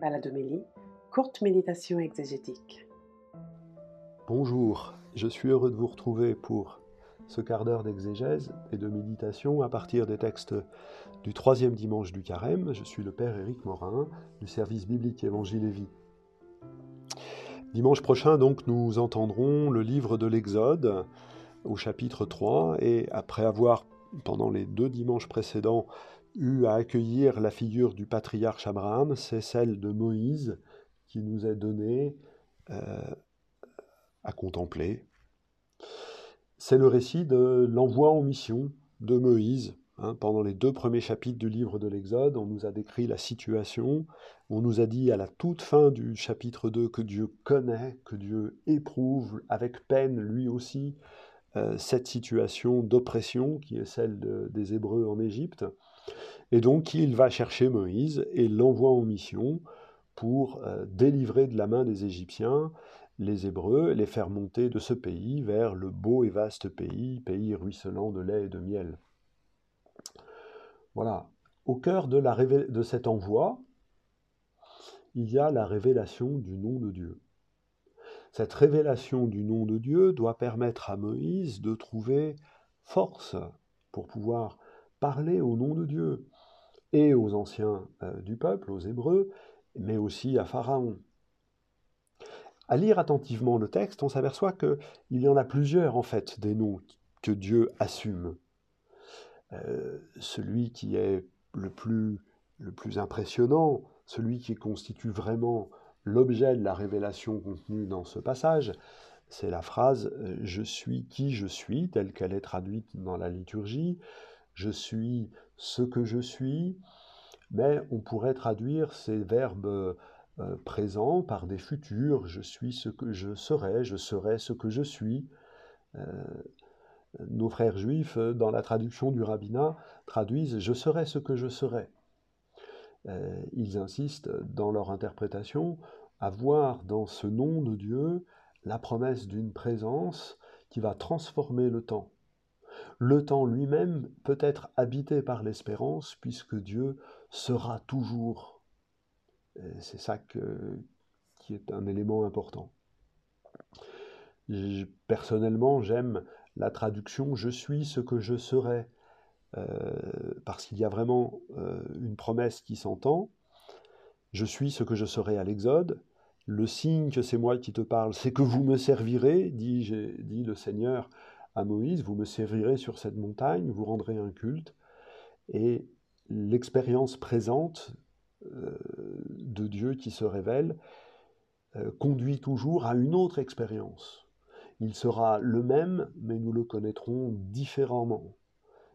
Baladomélie, courte méditation exégétique. Bonjour, je suis heureux de vous retrouver pour ce quart d'heure d'exégèse et de méditation à partir des textes du troisième dimanche du carême. Je suis le Père Éric Morin du service biblique Évangile et Vie. Dimanche prochain, donc, nous entendrons le livre de l'Exode au chapitre 3 et après avoir, pendant les deux dimanches précédents, eu à accueillir la figure du patriarche Abraham, c'est celle de Moïse qui nous est donnée euh, à contempler. C'est le récit de l'envoi en mission de Moïse. Hein. pendant les deux premiers chapitres du livre de l'Exode, on nous a décrit la situation, on nous a dit à la toute fin du chapitre 2 que Dieu connaît, que Dieu éprouve avec peine lui aussi euh, cette situation d'oppression qui est celle des Hébreux en Égypte. Et donc il va chercher Moïse et l'envoie en mission pour euh, délivrer de la main des Égyptiens les Hébreux les faire monter de ce pays vers le beau et vaste pays, pays ruisselant de lait et de miel. Voilà. Au cœur de cet envoi, il y a la révélation du nom de Dieu. Cette révélation du nom de Dieu doit permettre à Moïse de trouver force pour pouvoir parler au nom de Dieu et aux anciens euh, du peuple, aux Hébreux, mais aussi à Pharaon. À lire attentivement le texte, on s'aperçoit qu'il y en a plusieurs en fait des noms que Dieu assume. Euh, celui qui est le plus, le plus impressionnant, celui qui constitue vraiment l'objet de la révélation contenue dans ce passage, c'est la phrase euh, Je suis qui je suis, telle qu'elle est traduite dans la liturgie je suis ce que je suis, mais on pourrait traduire ces verbes euh, présents par des futurs, je suis ce que je serai, je serai ce que je suis. Euh, nos frères juifs, dans la traduction du rabbinat, traduisent je serai ce que je serai. Euh, ils insistent dans leur interprétation à voir dans ce nom de Dieu la promesse d'une présence qui va transformer le temps. Le temps lui-même peut être habité par l'espérance puisque Dieu sera toujours. C'est ça qui est un élément important. personnellement, j'aime la traduction Je suis ce que je serai, euh, parce qu'il y a vraiment euh, une promesse qui s'entend. Je suis ce que je serai à l'Exode. Le signe que c'est moi qui te parle, c'est que vous me servirez, dit, dit le Seigneur à Moïse, vous me servirez sur cette montagne, vous rendrez un culte, et l'expérience présente euh, de Dieu qui se révèle euh, conduit toujours à une autre expérience. Il sera le même, mais nous le connaîtrons différemment,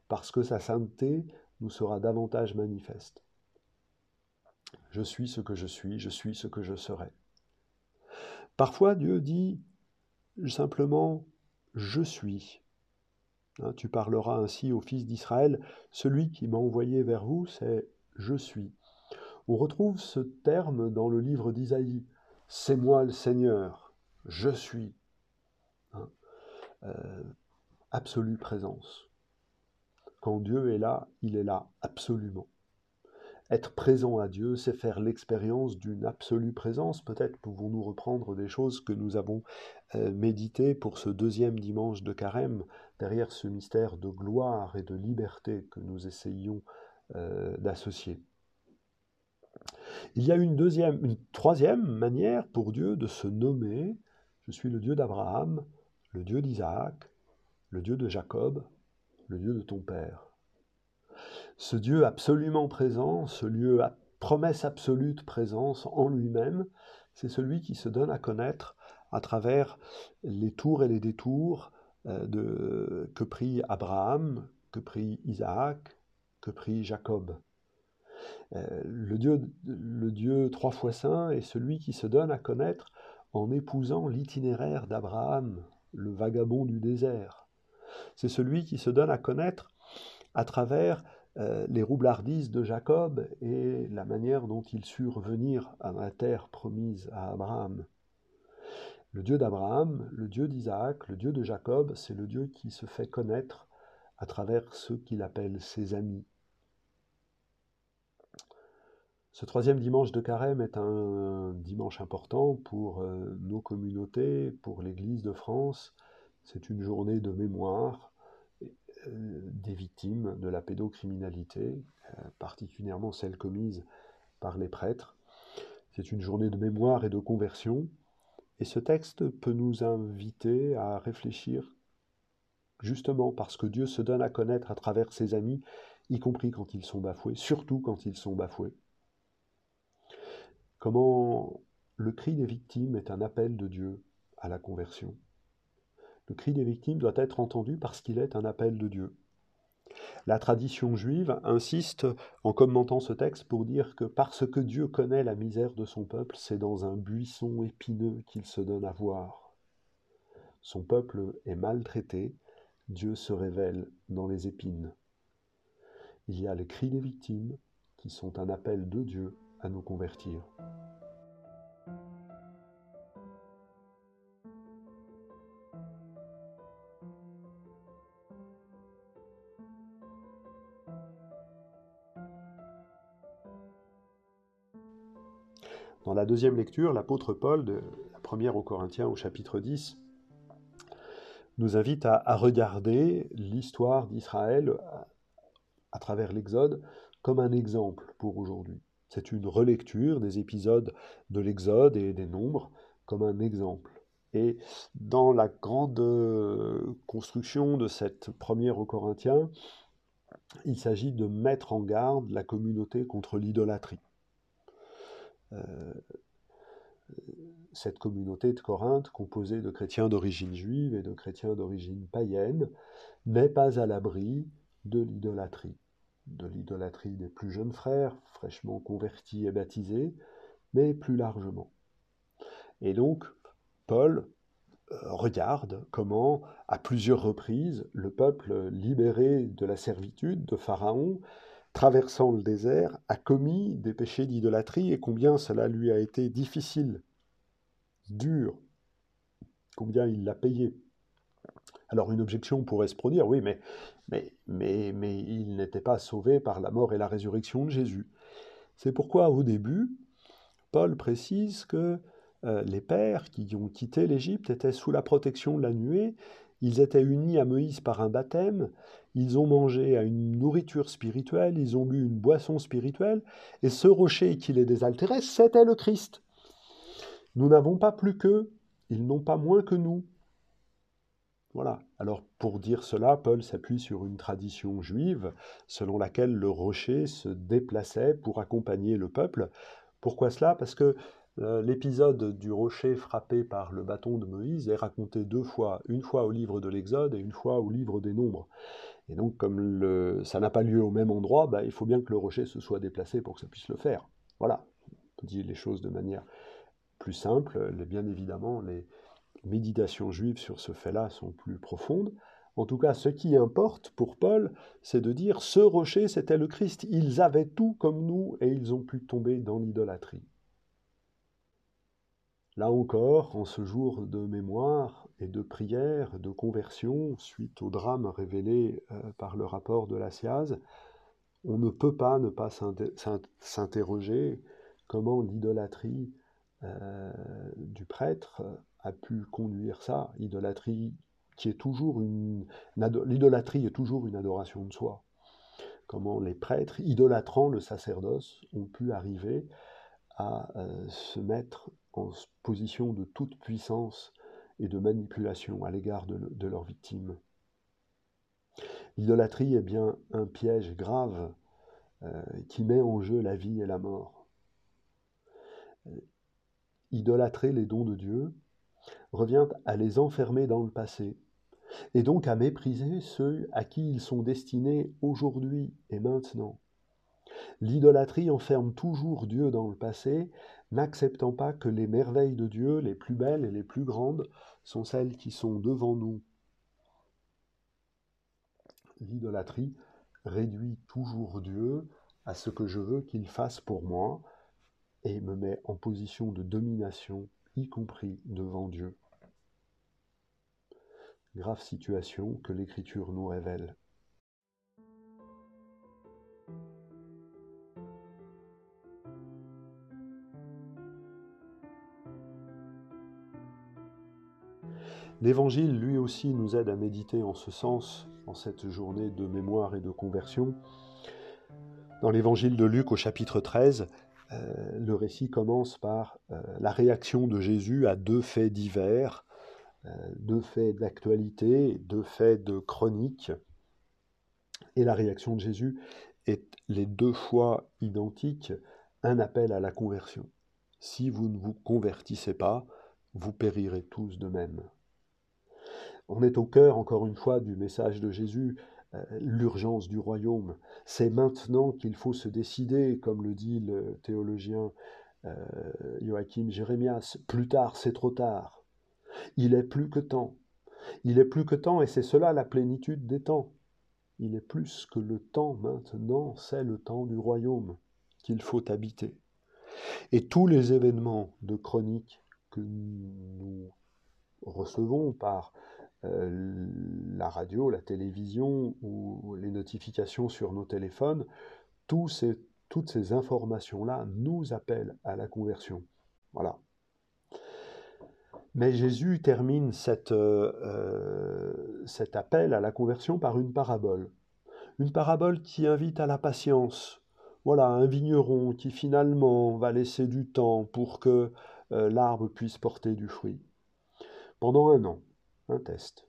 parce que sa sainteté nous sera davantage manifeste. Je suis ce que je suis, je suis ce que je serai. Parfois Dieu dit simplement je suis. Hein, tu parleras ainsi au fils d'Israël, celui qui m'a envoyé vers vous, c'est je suis. On retrouve ce terme dans le livre d'Isaïe, c'est moi le Seigneur, je suis. Hein, euh, absolue présence. Quand Dieu est là, il est là absolument. Être présent à Dieu, c'est faire l'expérience d'une absolue présence. Peut-être pouvons-nous reprendre des choses que nous avons euh, méditées pour ce deuxième dimanche de carême, derrière ce mystère de gloire et de liberté que nous essayons euh, d'associer. Il y a une deuxième, une troisième manière pour Dieu de se nommer. Je suis le Dieu d'Abraham, le Dieu d'Isaac, le Dieu de Jacob, le Dieu de ton Père ce Dieu absolument présent, ce lieu à promesse absolue de présence en lui-même, c'est celui qui se donne à connaître à travers les tours et les détours euh, que prit Abraham, que prit Isaac, que prit Jacob. Euh, le, Dieu, le Dieu trois fois saint est celui qui se donne à connaître en épousant l'itinéraire d'Abraham, le vagabond du désert. C'est celui qui se donne à connaître à travers euh, les roublardises de Jacob et la manière dont il sut revenir à la terre promise à Abraham. Le Dieu d'Abraham, le Dieu d'Isaac, le Dieu de Jacob, c'est le Dieu qui se fait connaître à travers ceux qu'il appelle ses amis. Ce troisième dimanche de carême est un dimanche important pour euh, nos communautés, pour l'Église de France. C'est une journée de mémoire euh, des victimes de la pédocriminalité, euh, particulièrement celles commises par les prêtres. C'est une journée de mémoire et de conversion. Et ce texte peut nous inviter à réfléchir justement parce que Dieu se donne à connaître à travers ses amis, y compris quand ils sont bafoués, surtout quand ils sont bafoués comment le cri des victimes est un appel de Dieu à la conversion? Le cri des victimes doit être entendu parce qu'il est un appel de Dieu. La tradition juive insiste en commentant ce texte pour dire que parce que Dieu connaît la misère de son peuple, c'est dans un buisson épineux qu'il se donne à voir. Son peuple est maltraité, Dieu se révèle dans les épines. Il y a les cris des victimes qui sont un appel de Dieu à nous convertir. La deuxième lecture, l'apôtre Paul, de la première aux Corinthiens au chapitre 10, nous invite à, regarder l'histoire d'Israël à, à travers l'Exode comme un exemple pour aujourd'hui. C'est une relecture des épisodes de l'Exode et des Nombres comme un exemple. Et dans la grande euh, construction de cette première aux Corinthiens, il s'agit de mettre en garde la communauté contre l'idolâtrie. Euh, cette communauté de Corinthe, composée de chrétiens d'origine juive et de chrétiens d'origine païenne, n'est pas à l'abri de l'idolâtrie de l'idolâtrie des plus jeunes frères, fraîchement convertis et baptisés, mais plus largement. Et donc, Paul euh, regarde comment, à plusieurs reprises, le peuple libéré de la servitude de Pharaon, traversant le désert, a commis des péchés d'idolâtrie et combien cela lui a été difficile, dur, combien il l'a payé. Alors une objection pourrait se produire, oui, mais, mais, mais, il n'était pas sauvé par la mort et la résurrection de Jésus. C'est pourquoi au début, Paul précise que euh, les pères qui ont quitté l'Égypte étaient sous la protection de la nuée, ils étaient unis à Moïse par un baptême, ils ont mangé à une nourriture spirituelle, ils ont bu une boisson spirituelle, et ce rocher qui les désaltérait, c'était le Christ. Nous n'avons pas plus qu'eux, ils n'ont pas moins que nous. Voilà. Alors pour dire cela, Paul s'appuie sur une tradition juive selon laquelle le rocher se déplaçait pour accompagner le peuple. Pourquoi cela? Parce que l'épisode du rocher frappé par le bâton de Moïse est raconté deux fois, une fois au livre de l'Exode et une fois au livre des Nombres. Et donc comme ça n'a pas lieu au même endroit, bah, il faut bien que le rocher se soit déplacé pour que ça puisse le faire. Voilà, on dit les choses de manière plus simple. bien évidemment, les, méditations juives sur ce fait-là sont plus profondes. En tout cas, ce qui importe pour Paul, c'est de dire ce rocher, c'était le Christ. Ils avaient tout comme nous et ils ont pu tomber dans l'idolâtrie. Là encore, en ce jour de mémoire et de prière, de conversion, suite au drame révélé euh, par le rapport de la SIAZ, on ne peut pas ne pas s'interroger comment l'idolâtrie euh, du prêtre a pu conduire ça, idolâtrie qui est toujours une l'idolâtrie est toujours une adoration de soi. Comment les prêtres, idolâtrant le sacerdoce, ont pu arriver à euh, se mettre en position de toute puissance et de manipulation à l'égard de, leurs victimes. L'idolâtrie est bien un piège grave euh, qui met en jeu la vie et la mort. Idolâtrer les dons de Dieu, revient à les enfermer dans le passé, et donc à mépriser ceux à qui ils sont destinés aujourd'hui et maintenant. L'idolâtrie enferme toujours Dieu dans le passé, n'acceptant pas que les merveilles de Dieu, les plus belles et les plus grandes, sont celles qui sont devant nous. L'idolâtrie réduit toujours Dieu à ce que je veux qu'il fasse pour moi et me met en position de domination, y compris devant Dieu grave situation que l'Écriture nous révèle. L'Évangile, lui aussi, nous aide à méditer en ce sens, en cette journée de mémoire et de conversion. Dans l'Évangile de Luc au chapitre 13, euh, le récit commence par euh, la réaction de Jésus à deux faits divers, euh, deux faits d'actualité, deux faits de chronique. Et la réaction de Jésus est les deux fois identiques, un appel à la conversion. Si vous ne vous convertissez pas, vous périrez tous de même. On est au cœur, encore une fois, du message de Jésus, euh, l'urgence du royaume. C'est maintenant qu'il faut se décider, comme le dit le théologien euh, Joachim Jérémias. Plus tard, c'est trop tard. Il est plus que temps. Il est plus que temps, et c'est cela la plénitude des temps. Il est plus que le temps maintenant, c'est le temps du royaume qu'il faut habiter. Et tous les événements de chronique que nous recevons par euh, la radio, la télévision ou les notifications sur nos téléphones, toutes ces informations-là nous appellent à la conversion. Voilà. Mais Jésus termine euh, euh, cet appel à la conversion par une parabole. Une parabole qui invite à la patience. Voilà, un vigneron qui finalement va laisser du temps pour que l'arbre puisse porter du fruit. Pendant un an, un test.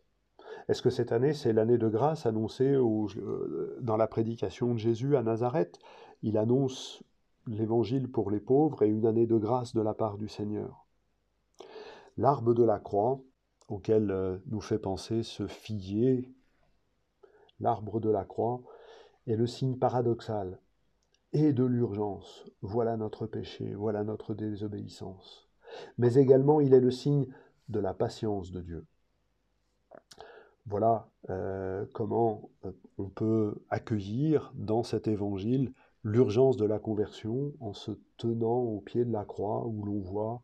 Est-ce que cette année, c'est l'année de grâce annoncée euh, dans la prédication de Jésus à Nazareth? Il annonce l'évangile pour les pauvres et une année de grâce de la part du Seigneur. L'arbre de la croix, auquel euh, nous fait penser ce figuier, l'arbre de la croix, est le signe paradoxal et de l'urgence. Voilà notre péché, voilà notre désobéissance. Mais également, il est le signe de la patience de Dieu. Voilà euh, comment euh, on peut accueillir dans cet évangile l'urgence de la conversion en se tenant au pied de la croix où l'on voit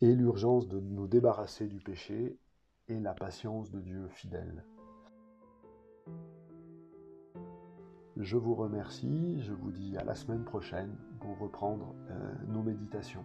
et l'urgence de nous débarrasser du péché et la patience de Dieu fidèle. Je vous remercie, je vous dis à la semaine prochaine pour reprendre euh, nos méditations.